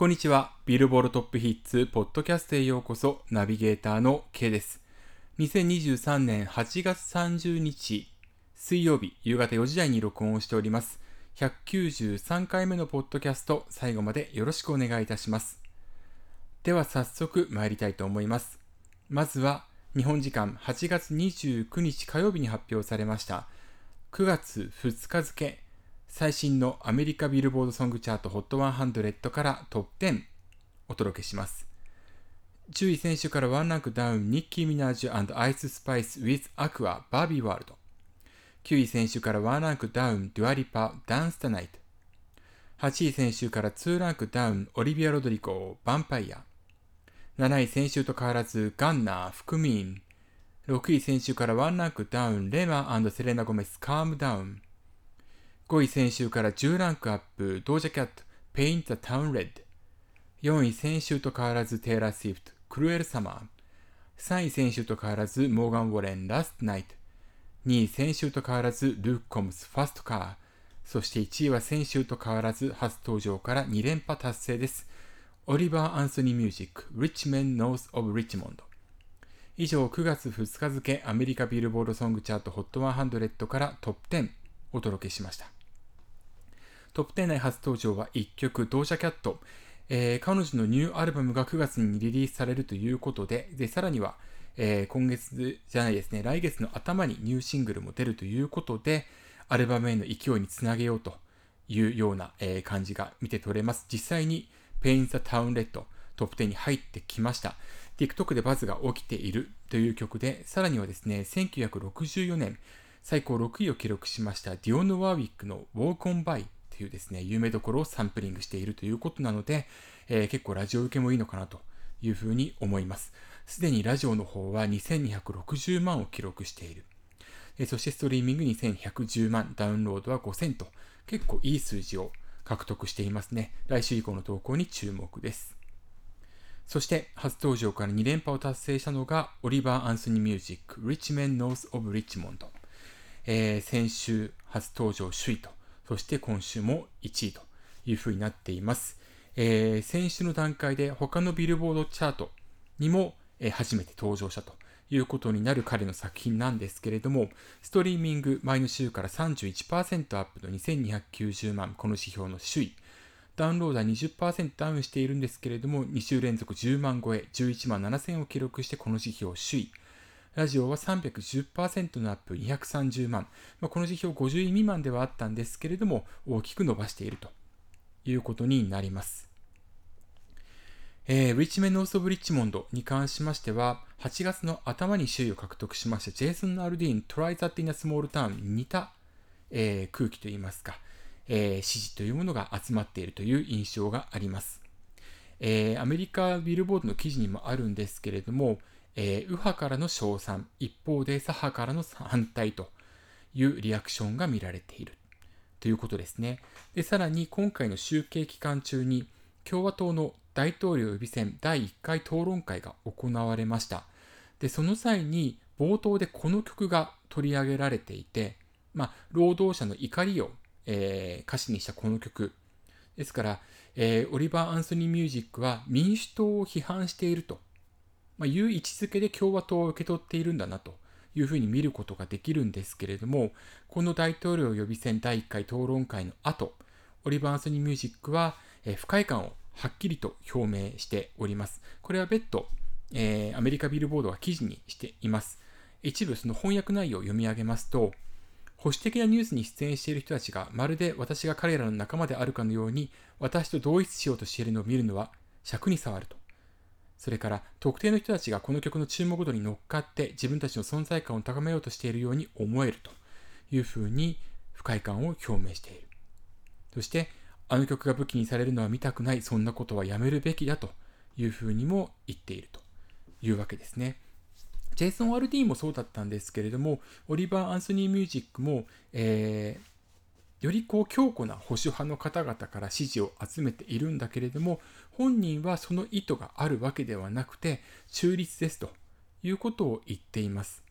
こんにちは。ビルボールトップヒッツポッドキャストへようこそ。ナビゲーターの K です。2023年8月30日水曜日夕方4時台に録音をしております。193回目のポッドキャスト、最後までよろしくお願いいたします。では早速参りたいと思います。まずは日本時間8月29日火曜日に発表されました9月2日付最新のアメリカビルボードソングチャート HOT100 からトップ10お届けします。10位先週からワンランクダウンニッキー・ミナージュアイス・スパイス with アクア Barbie World 9位先週からワンランクダウンデュアリパ Dance The Night 8位先週から2ランクダウンオリビア・ロドリゴ Vampire 7位先週と変わらずガンナー、 Fukumean。6位先週からワンランクダウン、レマセレナ・ゴメス、 Calm Down。5位先週から10ランクアップ、ドージャキャット、 Paint The Town Red。4位先週と変わらずテイラー・スイフト、 Cruel Summer。3位先週と変わらずモーガン・ウォレン、 Last Night。2位先週と変わらずルーク・コムス、 Fast Car。そして1位は先週と変わらず初登場から2連覇達成です。オリバー・アンソニー・ミュージック Rich Men North of Richmond 以上9月2日付アメリカビルボードソングチャート HOT100 からトップ10お届けしましたトップ10内初登場は1曲ドージャキャット、えー、彼女のニューアルバムが9月にリリースされるということででさらには、えー、今月じゃないですね来月の頭にニューシングルも出るということでアルバムへの勢いにつなげようというような、えー、感じが見て取れます。実際に Pain the Town Red トップ10に入ってきました。TikTok でバズが起きているという曲で、さらにはですね、1964年、最高6位を記録しましたディオン・ワーウィックの Walk on By というですね、有名どころをサンプリングしているということなので、えー、結構ラジオ受けもいいのかなというふうに思います。すでにラジオの方は2260万を記録している。えー、そしてストリーミング2110万、ダウンロードは5000と結構いい数字を獲得していますね。来週以降の投稿に注目です。そして初登場から2連覇を達成したのがオリバー・アンソニー・ミュージック Richmond North of Richmond、えー、先週初登場首位とそして今週も1位というふうになっています、えー、先週の段階で他のビルボードチャートにも、えー、初めて登場したということになる彼の作品なんですけれども、ストリーミング前の週から31%アップの2290万、この指標の首位。ダウンローダー20%ダウンしているんですけれども、2週連続10万超え、11万7000を記録してこの指標首位。ラジオは310%のアップ230万。まあ、この指標50位未満ではあったんですけれども、大きく伸ばしているということになります。えー、リッチメンノース・オブ・リッチモンドに関しましては、8月の頭に首位を獲得しましたジェイソン・アルディーン、トライ・ザティナ・スモール・タウンに似た、えー、空気といいますか、えー、支持というものが集まっているという印象があります。えー、アメリカビルボードの記事にもあるんですけれども、えー、右派からの称賛、一方で左派からの反対というリアクションが見られているということですね。でさらに今回の集計期間中に共和党の大統領予備選第1回討論会が行われました。で、その際に冒頭でこの曲が取り上げられていて、まあ、労働者の怒りを、えー、歌詞にしたこの曲。ですから、えー、オリバー・アンソニー・ミュージックは民主党を批判していると、まあ、いう位置づけで共和党を受け取っているんだなというふうに見ることができるんですけれども、この大統領予備選第1回討論会の後、オリバー・アンソニー・ミュージックは、えー、不快感をはっきりと表明しております。これは別途、えー、アメリカビルボードが記事にしています。一部その翻訳内容を読み上げますと、保守的なニュースに出演している人たちがまるで私が彼らの仲間であるかのように私と同一しようとしているのを見るのは尺に触ると。それから特定の人たちがこの曲の注目度に乗っかって自分たちの存在感を高めようとしているように思えるというふうに不快感を表明している。そしてあの曲が武器にされるのは見たくない、そんなことはやめるべきだというふうにも言っているというわけですね。ジェイソン・アルディーもそうだったんですけれども、オリバー・アンソニー・ミュージックも、えー、よりこう強固な保守派の方々から支持を集めているんだけれども、本人はその意図があるわけではなくて、中立ですということを言っています。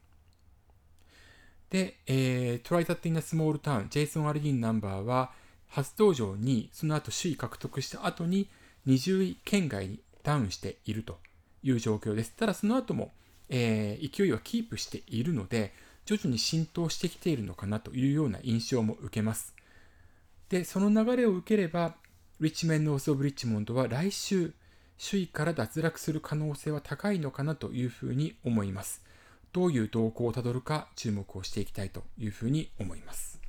で、えー、Try That in a Small Town、ジェイソン・アルディンナンバーは、初登場に、その後首位獲得した後に、20位圏外にダウンしているという状況です。ただその後も、えー、勢いはキープしているので、徐々に浸透してきているのかなというような印象も受けます。で、その流れを受ければ、リッチメン・ノース・オブ・リッチモンドは来週、首位から脱落する可能性は高いのかなというふうに思います。どういう動向をたどるか注目をしていきたいというふうに思います。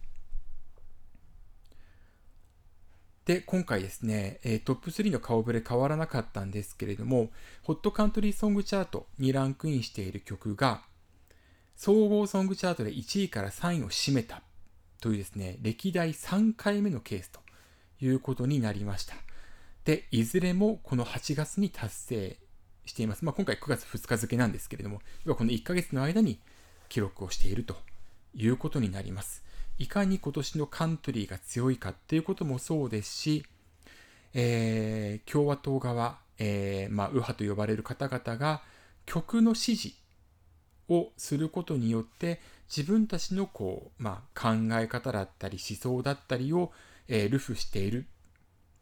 で、今回ですね、トップ3の顔ぶれ変わらなかったんですけれども、ホットカントリーソングチャートにランクインしている曲が、総合ソングチャートで1位から3位を占めたというですね、歴代3回目のケースということになりました。で、いずれもこの8月に達成しています。まあ、今回9月2日付なんですけれども、要はこの1ヶ月の間に記録をしているということになります。いかに今年のカントリーが強いかっていうこともそうですし、えー、共和党側、えー、まあ、右派と呼ばれる方々が曲の支持をすることによって自分たちのこう、まあ、考え方だったり思想だったりを、えー、ルフしている、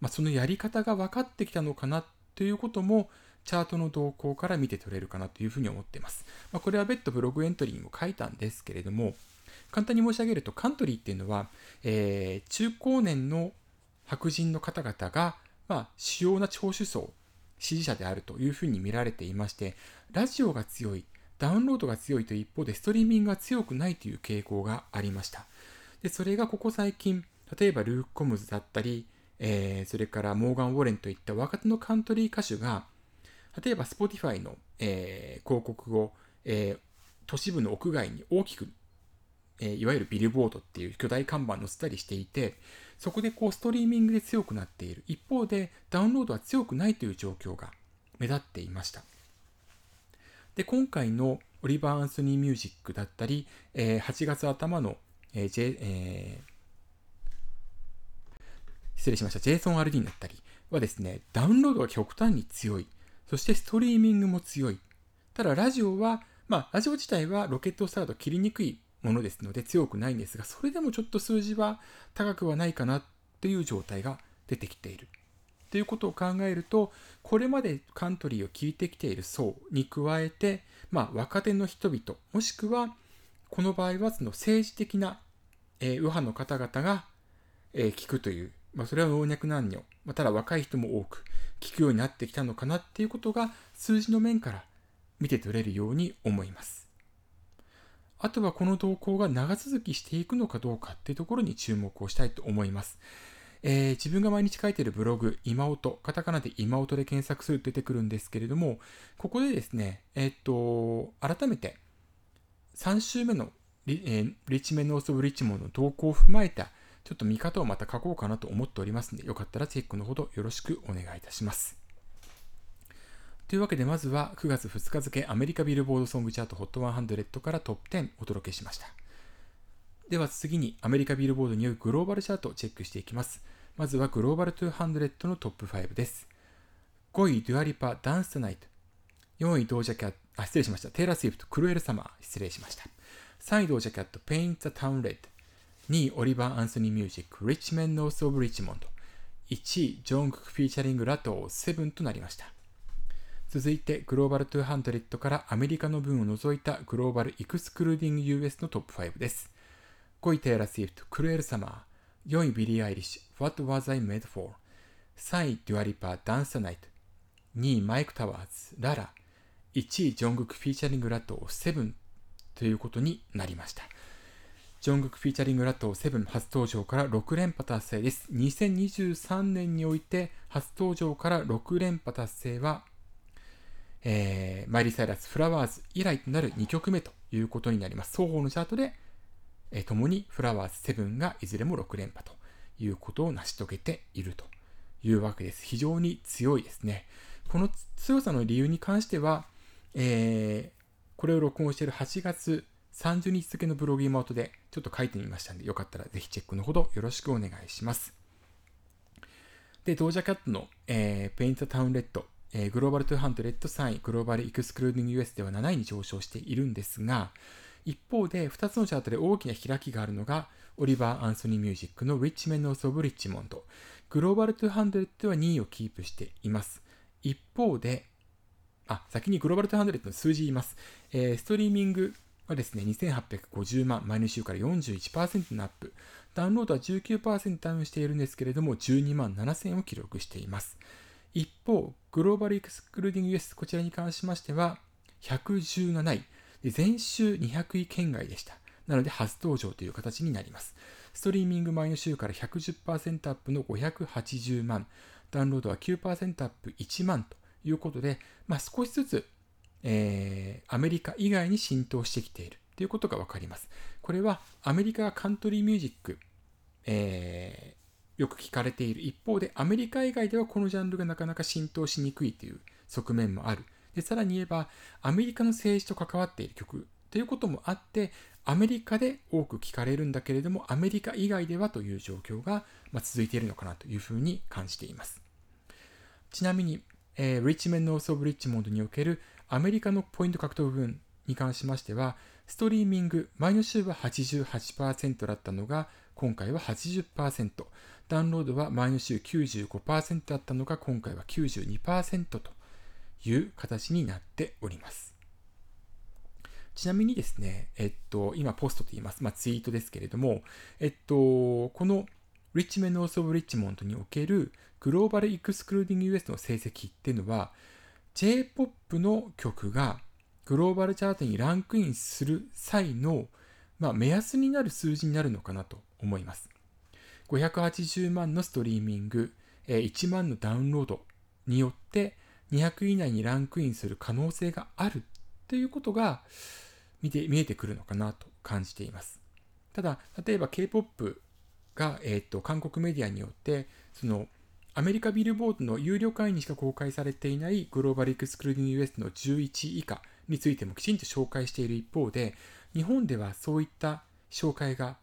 まあ、そのやり方が分かってきたのかなということもチャートの動向から見て取れるかなというふうに思っています。まあ、これは別途ブログエントリーにも書いたんですけれども、簡単に申し上げるとカントリーっていうのは、えー、中高年の白人の方々が、まあ、主要な聴取層、支持者であるというふうに見られていまして、ラジオが強い、ダウンロードが強いという一方で、ストリーミングが強くないという傾向がありました。で、それがここ最近、例えばルーク・コムズだったり、えー、それからモーガン・ウォレンといった若手のカントリー歌手が、例えば Spotify の、えー、広告を、えー、都市部の屋外に大きく、え、いわゆるビルボードっていう巨大看板載せたりしていて、そこでこうストリーミングで強くなっている。一方でダウンロードは強くないという状況が目立っていました。で、今回のオリバー・アンソニー・ミュージックだったり、え、8月頭の、えー J えー、失礼しました、ジェイソン・アルディンだったりはですね、ダウンロードが極端に強い。そしてストリーミングも強い。ただ、ラジオは、まあ、ラジオ自体はロケットスタート切りにくいものですので強くないんですが、それでもちょっと数字は高くはないかなっていう状態が出てきている。ということを考えると、これまでカントリーを聴いてきている層に加えて、まあ、若手の人々、もしくは、この場合はその政治的な、えー、右派の方々が、えー、聞くという、まあ、それは老若男女、まあ、ただ若い人も多く聞くようになってきたのかなっていうことが数字の面から見て取れるように思います。あとはこの動向が長続きしていくのかどうかっていうところに注目をしたいと思います。えー、自分が毎日書いているブログ、今音、カタカナで今音で検索すると出てくるんですけれども、ここでですね、えー、っと、改めて3週目のリ,、えー、リッチメンノース・オブ・リッチモンの動向を踏まえた、ちょっと見方をまた書こうかなと思っておりますので、よかったらチェックのほどよろしくお願いいたします。というわけで、まずは9月2日付アメリカビルボードソングチャート HOT100 からトップ10お届けしました。では次にアメリカビルボードによるグローバルチャートをチェックしていきます。まずはグローバル200のトップ5です。5位、デュアリパ、ダンストナイト。4位、ドージャキャット、あ、失礼しました。テイラー・スウィフト、 Cruel Summer。失礼しました。3位、ドージャキャット、 Paint The Town Red。2位、オリバー・アンソニー・ミュージック、 Rich Men North of Richmond。1位、ジョングク featuring ラトー、 Seven となりました。続いて、グローバル200からアメリカの分を除いたグローバル・エクスクルーディング US のトップ5です。5位テイラー・スウィフト、 Cruel Summer。4位ビリー・アイリッシュ、What Was I Made For? 3位デュアリパー、ダンサナイト。2位マイク・タワーズ、ララ。1位ジョングクフィーチャリングラトー、セブンということになりました。ジョングクフィーチャリングラットーセブン初登場から6連覇達成です。2023年において初登場から6連覇達成は、えー、マイリー・サイラス、フラワーズ以来となる2曲目ということになります。双方のチャートでえー、共にフラワーズ7がいずれも6連覇ということを成し遂げているというわけです。非常に強いですね。この強さの理由に関しては、えー、これを録音している8月30日付のブログ今音でちょっと書いてみましたので、よかったらぜひチェックのほどよろしくお願いします。で、ドージャキャットの、えー、 Paint The Town Red、えー、グローバル200 3位、 Global Excluding US では7位に上昇しているんですが、一方で、2つのチャートで大きな開きがあるのが、オリバー・アンソニー・ミュージックの Rich Men of Richmond。グローバル200は2位をキープしています。一方で、あ、先にグローバル200の数字言います。えー、ストリーミングはですね、2850万、前の週から41%のアップ。ダウンロードは19%ダウンしているんですけれども、12万7000を記録しています。一方、グローバルエクスクルーディング US、こちらに関しましては、117位。前週200位圏外でした。なので、初登場という形になります。ストリーミング前の週から110%アップの580万、ダウンロードは9%アップ1万ということで、まあ、少しずつ、えー、アメリカ以外に浸透してきているということがわかります。これはアメリカがカントリーミュージック、えー、よく聞かれている一方で、アメリカ以外ではこのジャンルがなかなか浸透しにくいという側面もある。でさらに言えば、アメリカの政治と関わっている曲ということもあって、アメリカで多く聞かれるんだけれども、アメリカ以外ではという状況がま続いているのかなというふうに感じています。ちなみに、えー、リッチメンノース・オブ・リッチモンドにおけるアメリカのポイント獲得分に関しましては、ストリーミング、前の週は88%だったのが、今回は80%、ダウンロードは前の週95%だったのが、今回は92%という形になっております。ちなみにですね、えっと、今ポストと言います、まあ、ツイートですけれども、えっと、このリッチメンノース・オブ・リッチモンドにおけるグローバル・エクスクルーディング・ユエスの成績っていうのは J-POP の曲がグローバルチャートにランクインする際の、まあ、目安になる数字になるのかなと思います。580万のストリーミング、1万のダウンロードによって200以内にランクインする可能性があるということが見て見えてくるのかなと感じています。ただ、例えば K-POP が、えーと、韓国メディアによってそのアメリカビルボードの有料会員にしか公開されていないグローバルエクスクルーディング US の11以下についてもきちんと紹介している一方で日本ではそういった紹介が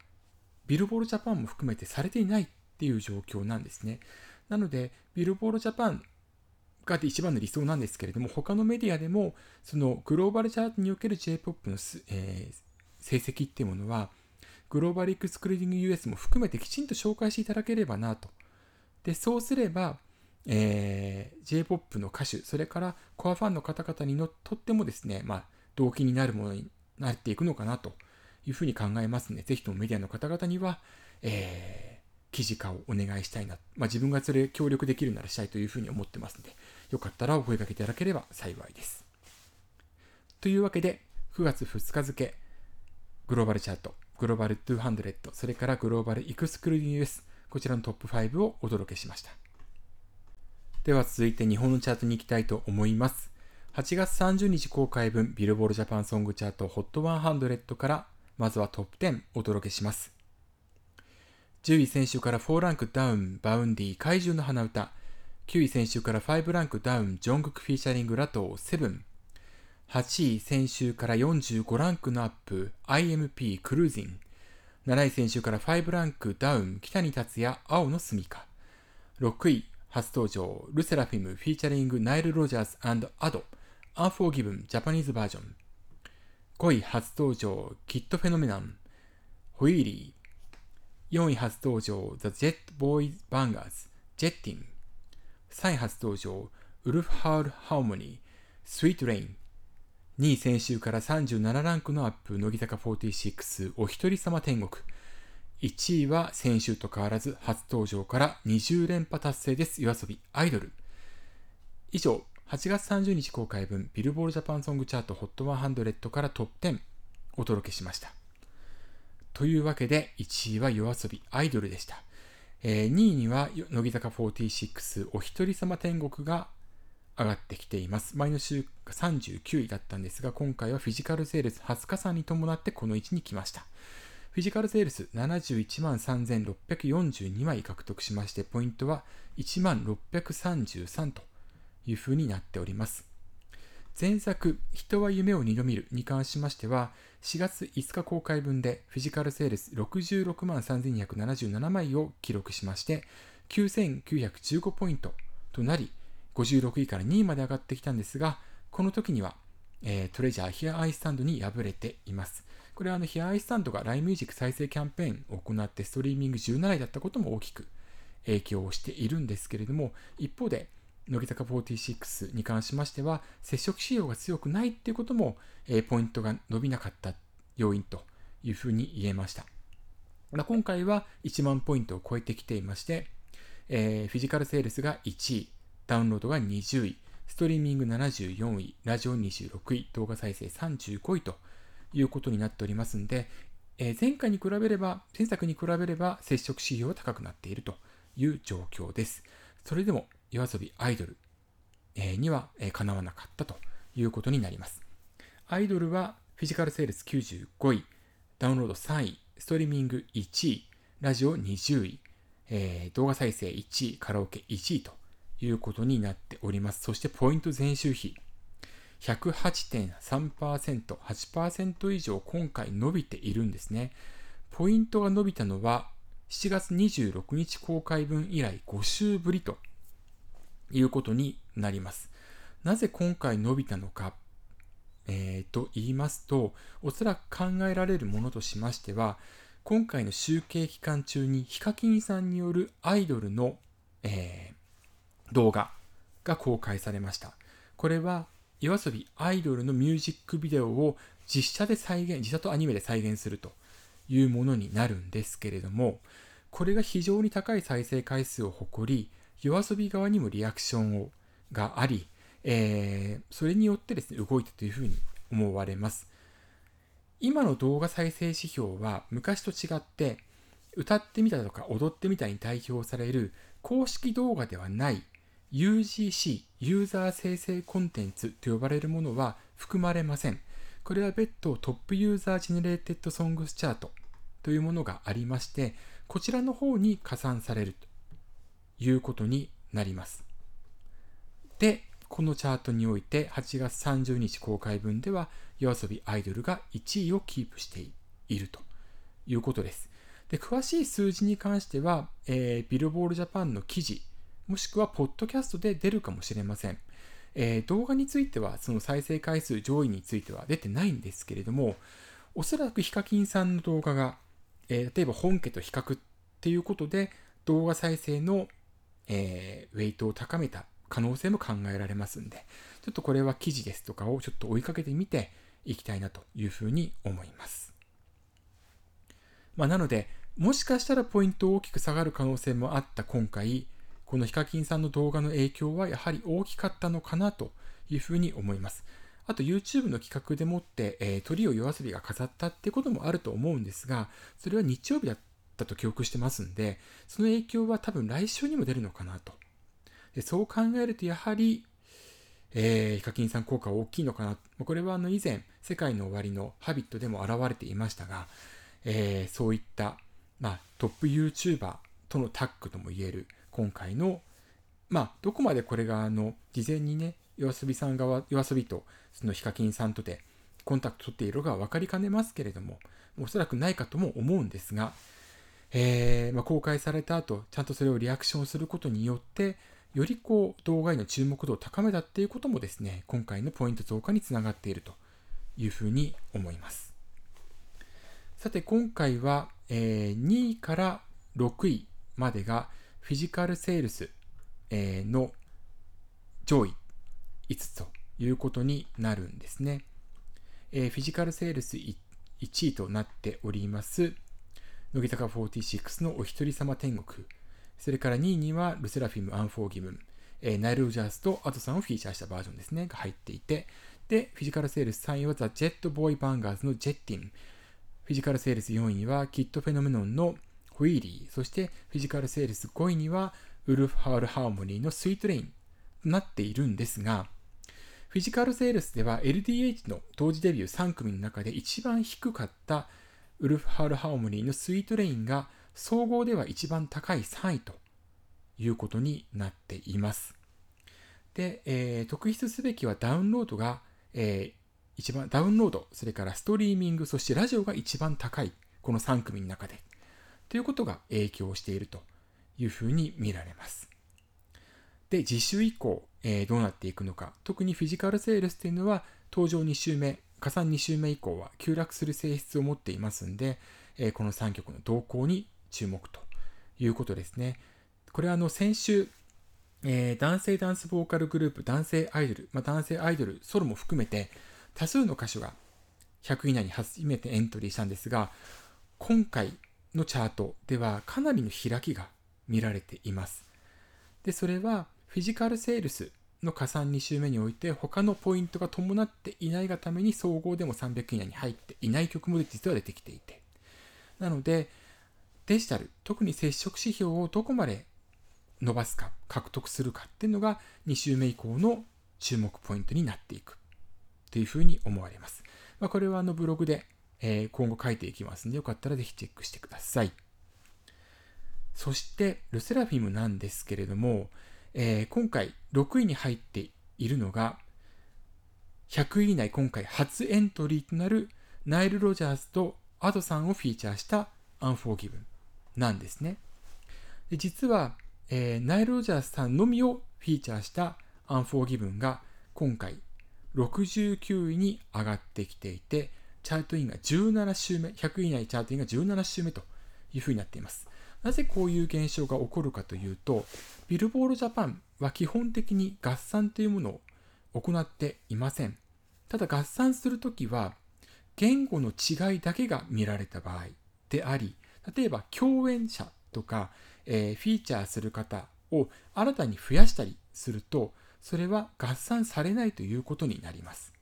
ビルボードジャパンも含めてされていないっていう状況なんですね。なので、ビルボードジャパンが一番の理想なんですけれども、他のメディアでも、そのグローバルチャートにおける J-POP の、えー、成績っていうものは、グローバルエクスクルーディング US も含めてきちんと紹介していただければなと。で、そうすれば、えー、J-POP の歌手、それからコアファンの方々にとってもですね、まあ、動機になるものになっていくのかなというふうに考えますので、ぜひともメディアの方々には、えー、記事化をお願いしたいな。まあ、自分がそれ協力できるならしたいというふうに思ってますので、よかったらお声掛けいただければ幸いです。というわけで、9月2日付、グローバルチャート、グローバル200、それからグローバルエクスクルーディング US、こちらのトップ5をお届けしました。では続いて日本のチャートに行きたいと思います。8月30日公開分ビルボードジャパンソングチャート HOT100 からまずはトップ10お届けします。10位先週から4ランクダウンバウンディ怪獣の花歌9位先週から5ランクダウンジョングク featuring ラトー Seven 8位先週から45ランクのアップ IMP Cruisin' 7位先週から5ランクダウンキタニタツヤ青のすみか。6位初登場 LE SSERAFIM featuring Nile Rodgers Ado UNFORGIVEN Japanese version。5位初登場 KID PHENOMENON。Wheelie。4位初登場 THE JET BOY BANGERZ Jettin'。3位初登場 WOLF HOWL HARMONY Sweet Rain。2位先週から37ランクのアップ、乃木坂46、お一人様天国。1位は先週と変わらず初登場から20連覇達成です。夜遊びアイドル。以上、8月30日公開分、ビルボールジャパンソングチャート HOT100 からトップ10お届けしました。というわけで、1位は夜遊びアイドルでした。えー、2位には乃木坂46お一人様天国が上がってきています。前の週が39位だったんですが、今回はフィジカルセールス20日差に伴ってこの位置に来ました。フィジカルセールス71万3642枚獲得しまして、ポイントは1万633というふうになっております。前作、人は夢を二度見るに関しましては、4月5日公開分でフィジカルセールス66万3277枚を記録しまして、9915ポイントとなり、56位から2位まで上がってきたんですが、この時には、えー、トレジャーヒアアイスタンドに敗れています。これはあのヒアアイスタンドが LINE ミュージック再生キャンペーンを行ってストリーミング17位だったことも大きく影響をしているんですけれども、一方で、乃木坂46に関しましては、接触仕様が強くないっていうことも、えポイントが伸びなかった要因というふうに言えました。まあ、今回は1万ポイントを超えてきていまして、えー、フィジカルセールスが1位、ダウンロードが20位、ストリーミング74位、ラジオ26位、動画再生35位ということになっておりますんで、えー、前回に比べれば、前作に比べれば接触指標は高くなっているという状況です。それでも、夜遊びアイドル、えー、には、えー、かなわなかったということになります。アイドルはフィジカルセールス95位、ダウンロード3位、ストリーミング1位、ラジオ20位、えー、動画再生1位、カラオケ1位ということになっております。そしてポイント前週比、108.3%、8%以上今回伸びているんですね。ポイントが伸びたのは7月26日公開分以来5週ぶりということになります。なぜ今回伸びたのか、えー、と言いますと、おそらく考えられるものとしましては、今回の集計期間中にヒカキンさんによるアイドルの、えー、動画が公開されました。これは yoasobi アイドルのミュージックビデオを実写で再現、実写とアニメで再現するというものになるんですけれども、これが非常に高い再生回数を誇り、 YOASOBI 側にもリアクションをがあり、えー、それによってですね、動いたというふうに思われます。今の動画再生指標は昔と違って、歌ってみたとか踊ってみたに代表される公式動画ではない UGC、ユーザー生成コンテンツと呼ばれるものは含まれません。これは別途 Top User Generated Songs チャートというものがありまして、こちらの方に加算されるということになります。で、このチャートにおいて8月30日公開分では yoasobi アイドルが1位をキープしているということです。で詳しい数字に関しては、えー、ビルボールジャパンの記事もしくは、ポッドキャストで出るかもしれません。えー、動画については、その再生回数上位については出てないんですけれども、おそらくヒカキンさんの動画が、えー、例えば本家と比較っていうことで、動画再生の、えー、ウェイトを高めた可能性も考えられますんで、ちょっとこれは記事ですとかをちょっと追いかけてみていきたいなというふうに思います。まあ、なので、もしかしたらポイント大きく下がる可能性もあった今回、このヒカキンさんの動画の影響はやはり大きかったのかなというふうに思います。あと YouTube の企画でもって、えー、鳥を夜遊びが飾ったってこともあると思うんですが、それは日曜日だったと記憶してますんで、その影響は多分来週にも出るのかなと。でそう考えるとやはり、えー、ヒカキンさん効果は大きいのかな。これはあの以前、世界の終わりのハビットでも現れていましたが、えー、そういった、まあ、トップ YouTuber とのタッグとも言える今回の、まあ、どこまでこれが、あの、事前にね、夜遊びさん側、夜遊びと、そのヒカキンさんとでコンタクト取っているか分かりかねますけれども、おそらくないかとも思うんですが、えー、まあ、公開された後、ちゃんとそれをリアクションすることによって、よりこう動画への注目度を高めたっていうこともですね、今回のポイント増加につながっているというふうに思います。さて、今回は、えー、2位から6位までがフィジカルセールス、の上位5つということになるんですね。フィジカルセールス1位となっております、乃木坂46のお一人様天国。それから2位にはルセラフィム・アンフォーギブン、ナイル・ロジャースとアトさんをフィーチャーしたバージョンですね、が入っていて、で、フィジカルセールス3位はザ・ジェット・ボーイ・バンガーズのジェッティン。フィジカルセールス4位は KID PHENOMENON の Wheelie、そしてフィジカルセールス5位には WOLF HOWL HARMONY の Sweet Rain となっているんですが、フィジカルセールスでは LDH の同時デビュー3組の中で一番低かった WOLF HOWL HARMONY の Sweet Rain が総合では一番高い3位ということになっています。で、えー、特筆すべきはダウンロードが、えー、一番ダウンロード、それからストリーミング、そしてラジオが一番高い、この3組の中でということが影響しているというふうに見られます。で、次週以降、えー、どうなっていくのか。特にフィジカルセールスというのは、登場2週目、加算2週目以降は急落する性質を持っていますんで、えー、この3曲の動向に注目ということですね。これはあの先週、えー、男性ダンスボーカルグループ、男性アイドル、まあ、男性アイドル、ソロも含めて多数の歌手が100位以内に初めてエントリーしたんですが、今回のチャートではかなりの開きが見られています。で、それはフィジカルセールスの加算2週目において他のポイントが伴っていないがために総合でも300以内に入っていない曲も実は出てきていて。なので、デジタル、特に接触指標をどこまで伸ばすか、獲得するかっていうのが2週目以降の注目ポイントになっていくというふうに思われます。まあ、これはあのブログで、えー、今後書いていきますので、よかったらぜひチェックしてください。そして、ルセラフィムなんですけれども、えー、今回6位に入っているのが、100位以内今回初エントリーとなるナイル・ロジャースとアドさんをフィーチャーしたアンフォーギブンなんですね。で実は、えー、ナイル・ロジャースさんのみをフィーチャーしたアンフォーギブンが今回69位に上がってきていて、チャートインが17週目、100位以内チャートインが17週目というふうになっています。なぜこういう現象が起こるかというと、ビルボールジャパンは基本的に合算というものを行っていません。ただ合算するときは、言語の違いだけが見られた場合であり、例えば共演者とか、えー、フィーチャーする方を新たに増やしたりすると、それは合算されないということになります。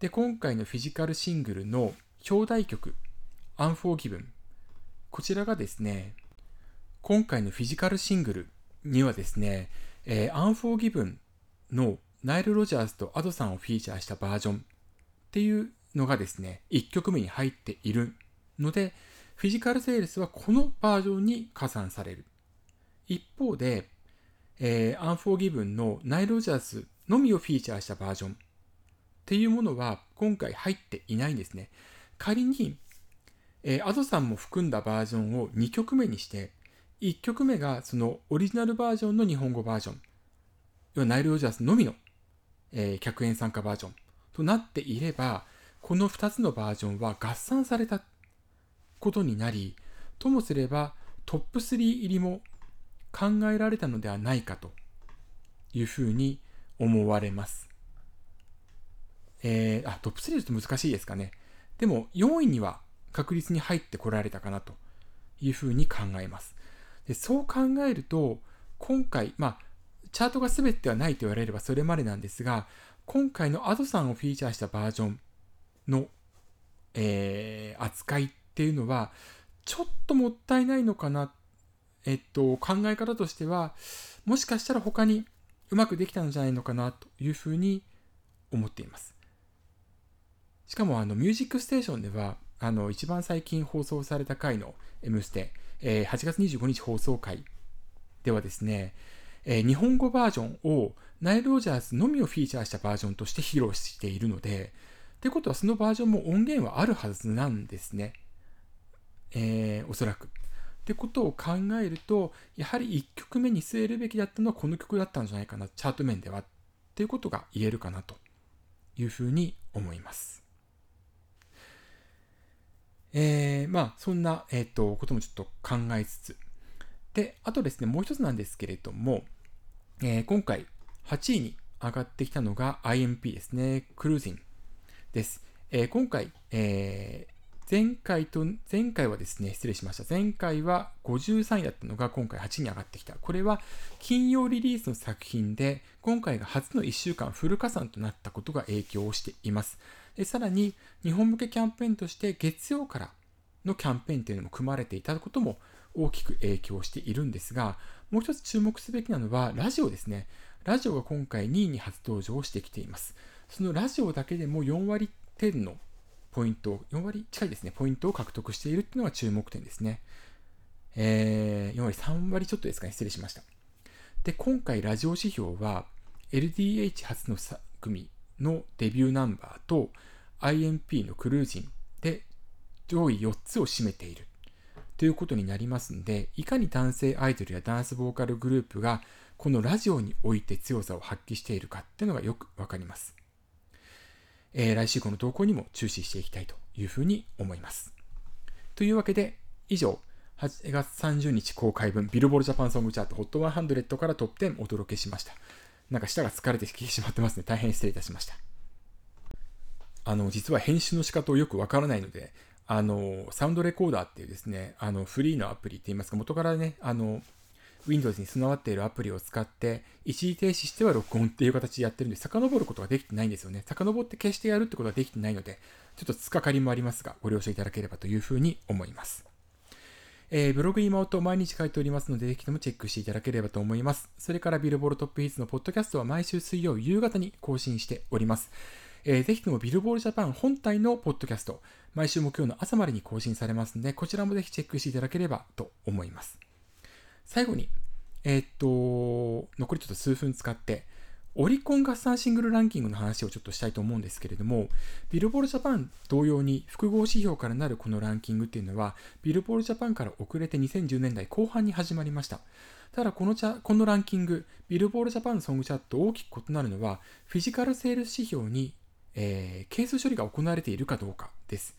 で、今回のフィジカルシングルの表題曲、アンフォーギブン。こちらがですね、今回のフィジカルシングルにはですね、えー、アンフォーギブンのナイル・ロジャーズとアドさんをフィーチャーしたバージョンっていうのがですね、1曲目に入っているので、フィジカルセールスはこのバージョンに加算される。一方で、えー、アンフォーギブンのナイル・ロジャースのみをフィーチャーしたバージョンっていうものは今回入っていないんですね。仮に、えー、アドさんも含んだバージョンを2曲目にして、1曲目がそのオリジナルバージョンの日本語バージョン、要はナイル・ロジャースのみの、えー、客演参加バージョンとなっていれば、この2つのバージョンは合算されたことになり、ともすればトップ3入りも考えられたのではないかというふうに思われます。えー、あ、トップ3と難しいですかね。でも4位には確実に入ってこられたかなというふうに考えます。でそう考えると、今回、まあ、チャートが全てではないと言われればそれまでなんですが、今回のアドさんをフィーチャーしたバージョンの、えー、扱いっていうのは、ちょっともったいないのかなえっと、考え方としては、もしかしたら他にうまくできたんじゃないのかなというふうに思っています。しかも、あの、ミュージックステーションでは、あの、一番最近放送された回の M ステ、えー、8月25日放送回ではですね、えー、日本語バージョンをナイル・ロジャーズのみをフィーチャーしたバージョンとして披露しているので、ってことはそのバージョンも音源はあるはずなんですね。えー、おそらく。ってことを考えると、やはり1曲目に据えるべきだったのはこの曲だったんじゃないかな、チャート面ではっていうことが言えるかなというふうに思います。えー、まあ、そんな、え、ー、と、こともちょっと考えつつ。で、あとですね、もう一つなんですけれども、えー、今回8位に上がってきたのが IMP ですね、クルージンです。えー、今回、えー、前回と、前回はですね、失礼しました。前回は53位だったのが今回8位に上がってきた。これは金曜リリースの作品で、今回が初の1週間フル加算となったことが影響をしています。でさらに、日本向けキャンペーンとして月曜からのキャンペーンというのも組まれていたことも大きく影響しているんですが、もう一つ注目すべきなのはラジオですね。ラジオが今回2位に初登場してきています。そのラジオだけでも4割点のポイント、4割近いですね、ポイントを獲得しているっていうのが注目点ですね。えー、4割、3割ちょっとですかね、失礼しました。で、今回ラジオ指標は、LDH 初の組のデビューナンバーと IMP のクルージンで上位4つを占めているということになりますので、いかに男性アイドルやダンスボーカルグループがこのラジオにおいて強さを発揮しているかっていうのがよくわかります。えー、来週この投稿にも注視していきたいというふうに思います。というわけで、以上、8月30日公開分、ビルボールジャパンソングチャート HOT100 からトップ10お届けしました。なんか舌が疲れてきてしまってますね。大変失礼いたしました。あの、実は編集の仕方をよくわからないので、あの、サウンドレコーダーっていうですね、あの、フリーのアプリって言いますか、元からね、あの、Windows に備わっているアプリを使って、一時停止しては録音っていう形でやってるんで、遡ることができてないんですよね。遡って消してやるってことができてないので、ちょっとつかかりもありますが、ご了承いただければというふうに思います。えー、ブログ今音毎日書いておりますので、ぜひともチェックしていただければと思います。それからビルボールトップヒッツのポッドキャストは毎週水曜夕方に更新しております。えー、ぜひともビルボールジャパン本体のポッドキャスト、毎週木曜の朝までに更新されますので、こちらもぜひチェックしていただければと思います。最後に、えー、っと、残りちょっと数分使って、オリコン合算シングルランキングの話をちょっとしたいと思うんですけれども、ビルボールジャパン同様に複合指標からなるこのランキングっていうのは、ビルボールジャパンから遅れて2010年代後半に始まりました。ただこのこのランキング、ビルボールジャパンソングチャット大きく異なるのは、フィジカルセールス指標に、えー、係数処理が行われているかどうかです。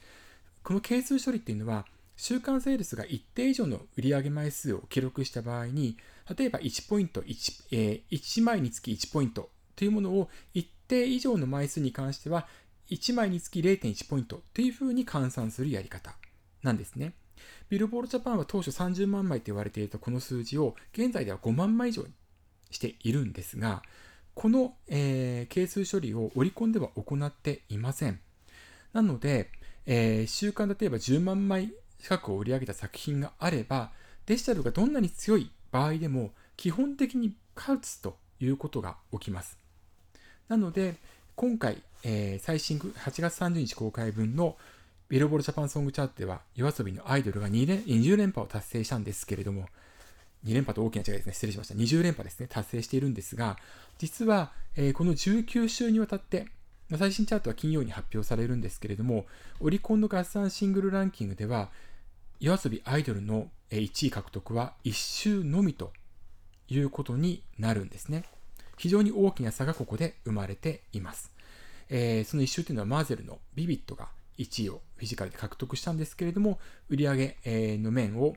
この係数処理っていうのは、週間セールスが一定以上の売上枚数を記録した場合に、例えば1ポイント1、えー、1枚につき1ポイントというものを一定以上の枚数に関しては、1枚につき0.1ポイントというふうに換算するやり方なんですね。ビルボールジャパンは当初30万枚と言われていたこの数字を現在では5万枚以上にしているんですが、この、え、係数処理を織り込んでは行っていません。なので、えー、週間例えば10万枚近くを売り上げた作品があれば、デジタルがどんなに強い場合でも、基本的に勝つということが起きます。なので、今回、えー、最新8月30日公開分のビルボールジャパンソングチャートでは、夜遊びのアイドルが2連20連覇を達成したんですけれども、2連覇と大きな違いですね。失礼しました。20連覇ですね。達成しているんですが、実は、えー、この19週にわたって、最新チャートは金曜に発表されるんですけれども、オリコンの合算シングルランキングでは、夜遊びアイドルの1位獲得は1周のみということになるんですね。非常に大きな差がここで生まれています。えー、その1周というのはマーゼルのビビットが1位をフィジカルで獲得したんですけれども、売り上げの面を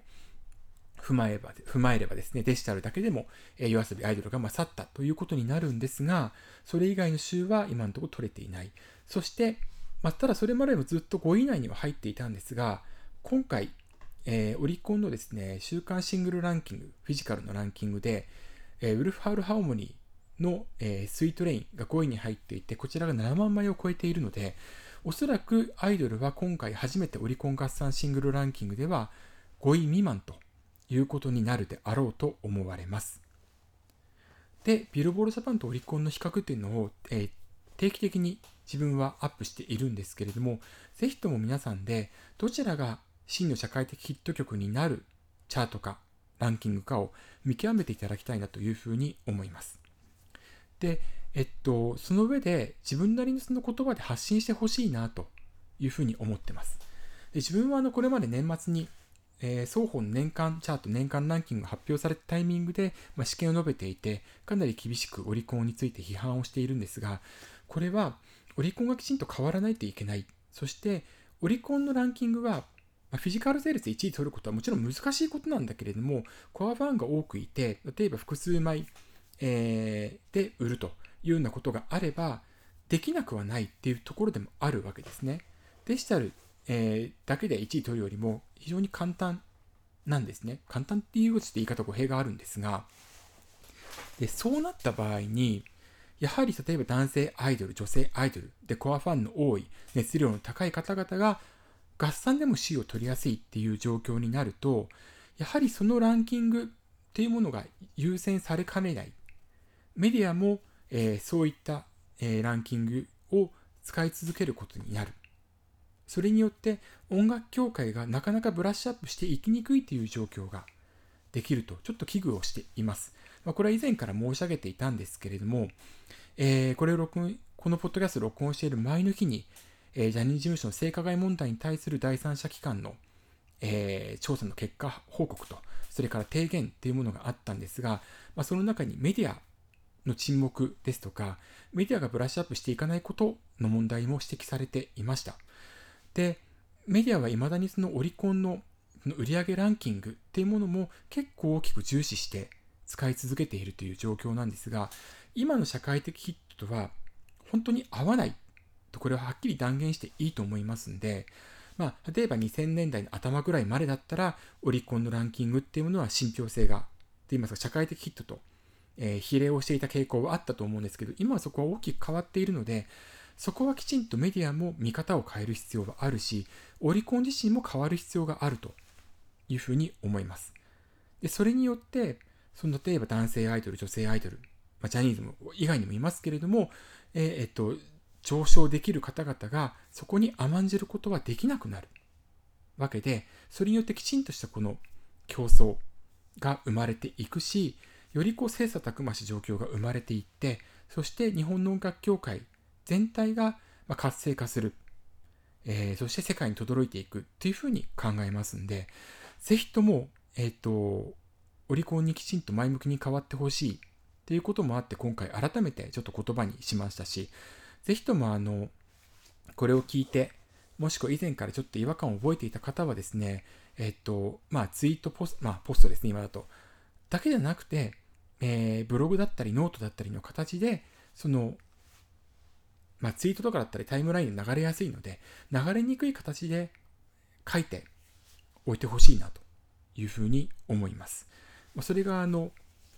踏まえば踏まえればですね、デジタルだけでも、えー、夜遊びアイドルが勝ったということになるんですが、それ以外の週は今のところ取れていない。そして、まあ、ただそれまでもずっと5位以内には入っていたんですが、今回、えー、オリコンのですね、週間シングルランキング、フィジカルのランキングで、えー、ウルフハウルハーモニーの、えー、スイートレインが5位に入っていて、こちらが7万枚を超えているので、おそらくアイドルは今回初めてオリコン合算シングルランキングでは5位未満ということになるであろうと思われます。で、ビルボールジャパンとオリコンの比較っていうのを、えー、定期的に自分はアップしているんですけれども、ぜひとも皆さんでどちらが真の社会的ヒット曲になるチャートかランキングかを見極めていただきたいなというふうに思います。で、えっと、その上で自分なりのその言葉で発信してほしいなというふうに思ってます。で自分はあのこれまで年末に、えー、双方の年間チャート、年間ランキングが発表されたタイミングで、まあ、試験を述べていて、かなり厳しくオリコンについて批判をしているんですが、これはオリコンがきちんと変わらないといけない。そして、オリコンのランキングはまフィジカルセールス1位取ることはもちろん難しいことなんだけれども、コアファンが多くいて、例えば複数枚、えー、で売るというようなことがあれば、できなくはないっていうところでもあるわけですね。デジタル、えー、だけで1位取るよりも非常に簡単なんですね。簡単っていうと言い方語弊があるんですが、でそうなった場合に、やはり例えば男性アイドル、女性アイドルでコアファンの多い、熱量の高い方々が合算でも C を取りやすいっていう状況になると、やはりそのランキングっていうものが優先されかねない。メディアも、えー、そういった、えー、ランキングを使い続けることになる。それによって音楽協会がなかなかブラッシュアップしていきにくいという状況ができるとちょっと危惧をしています。まあ、これは以前から申し上げていたんですけれども、えー、これを録音、このポッドキャスト録音している前の日に、えー、ジャニーズ事務所の性加害問題に対する第三者機関の、えー、調査の結果報告と、それから提言っていうものがあったんですが、まあ、その中にメディアの沈黙ですとか、メディアがブラッシュアップしていかないことの問題も指摘されていました。で、メディアは未だにそのオリコンの売上ランキングっていうものも結構大きく重視して使い続けているという状況なんですが、今の社会的ヒットとは本当に合わないとこれははっきり断言していいと思いますんで、まあ、例えば2000年代の頭ぐらいまでだったら、オリコンのランキングっていうものは信憑性が、と言いますか、社会的ヒットと、えー、比例をしていた傾向はあったと思うんですけど、今はそこは大きく変わっているので、そこはきちんとメディアも見方を変える必要があるし、オリコン自身も変わる必要があるというふうに思います。で、それによって、その例えば男性アイドル、女性アイドル、まあ、ジャニーズも以外にもいますけれども、えー、えっと、上昇できる方々がそこに甘んじることはできなくなるわけで、それによってきちんとしたこの競争が生まれていくし、よりこう切磋琢磨し状況が生まれていって、そして日本の音楽協会全体が活性化する、えー、そして世界に轟いていくっていうふうに考えますんで、ぜひとも、えっ、ー、と、オリコンにきちんと前向きに変わってほしいっていうこともあって、今回改めてちょっと言葉にしましたし、ぜひともあの、これを聞いて、もしくは以前からちょっと違和感を覚えていた方はですね、えっと、まあツイートポスト、まあポストですね、今だと。だけじゃなくて、えー、ブログだったりノートだったりの形で、その、まあツイートとかだったりタイムラインで流れやすいので、流れにくい形で書いておいてほしいなというふうに思います。ま、それがあの、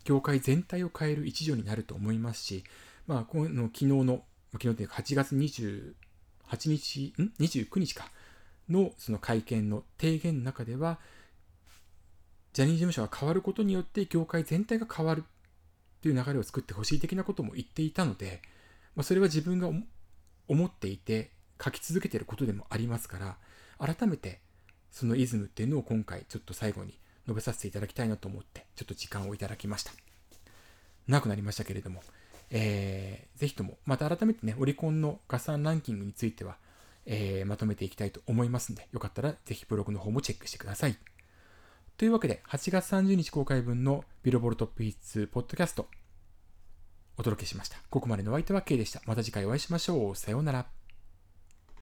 業界全体を変える一助になると思いますし、まあ、この昨日の昨日というか8月28日、ん ?29 日か。のその会見の提言の中では、ジャニーズ事務所が変わることによって業界全体が変わるという流れを作ってほしい的なことも言っていたので、まあ、それは自分が思っていて書き続けていることでもありますから、改めてそのイズムっていうのを今回ちょっと最後に述べさせていただきたいなと思って、ちょっと時間をいただきました。長くなりましたけれども、えー、ぜひとも、また改めてね、オリコンの合算ランキングについては、えー、まとめていきたいと思いますので、よかったらぜひブログの方もチェックしてください。というわけで、8月30日公開分のビルボルトップヒッツポッドキャスト、お届けしました。ここまでのお相手は K でした。また次回お会いしましょう。さようなら。